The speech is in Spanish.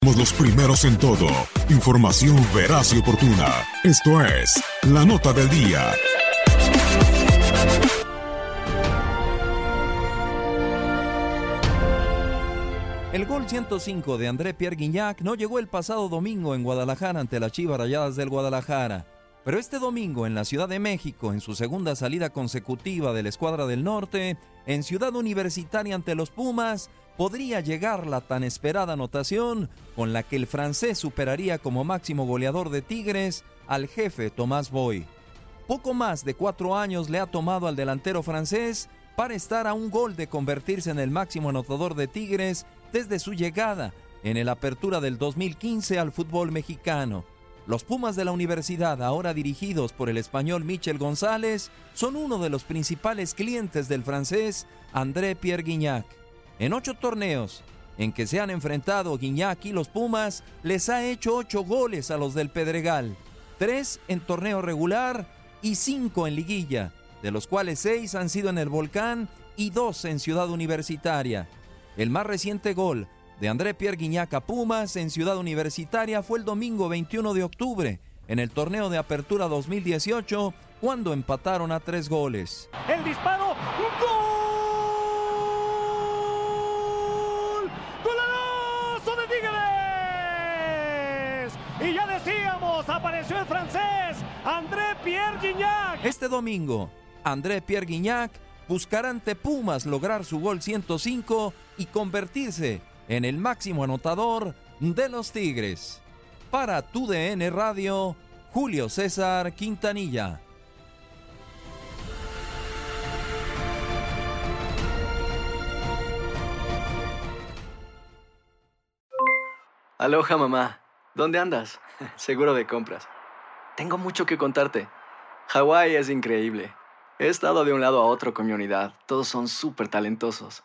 Somos los primeros en todo. Información veraz y oportuna. Esto es La Nota del Día. El gol 105 de André Pierre Guignac no llegó el pasado domingo en Guadalajara ante las Chivas Rayadas del Guadalajara. Pero este domingo en la Ciudad de México, en su segunda salida consecutiva de la Escuadra del Norte, en Ciudad Universitaria ante los Pumas, podría llegar la tan esperada anotación con la que el francés superaría como máximo goleador de Tigres al jefe Tomás Boy. Poco más de cuatro años le ha tomado al delantero francés para estar a un gol de convertirse en el máximo anotador de Tigres desde su llegada en el apertura del 2015 al fútbol mexicano. Los Pumas de la universidad, ahora dirigidos por el español Michel González, son uno de los principales clientes del francés André Pierre Guignac. En ocho torneos en que se han enfrentado Guignac y los Pumas, les ha hecho ocho goles a los del Pedregal, tres en torneo regular y cinco en liguilla, de los cuales seis han sido en el Volcán y dos en Ciudad Universitaria. El más reciente gol de André Pierre Guignac a Pumas en Ciudad Universitaria fue el domingo 21 de octubre, en el torneo de Apertura 2018, cuando empataron a tres goles. El disparo. ¡Gol! ¡Golazo de Tigres! Y ya decíamos, apareció el francés André Pierre Gignac. Este domingo, André Pierre Guignac buscará ante Pumas lograr su gol 105 y convertirse en el máximo anotador de los Tigres. Para tu DN Radio, Julio César Quintanilla. Aloha mamá, ¿dónde andas? Seguro de compras. Tengo mucho que contarte. Hawái es increíble. He estado de un lado a otro con mi unidad. Todos son súper talentosos.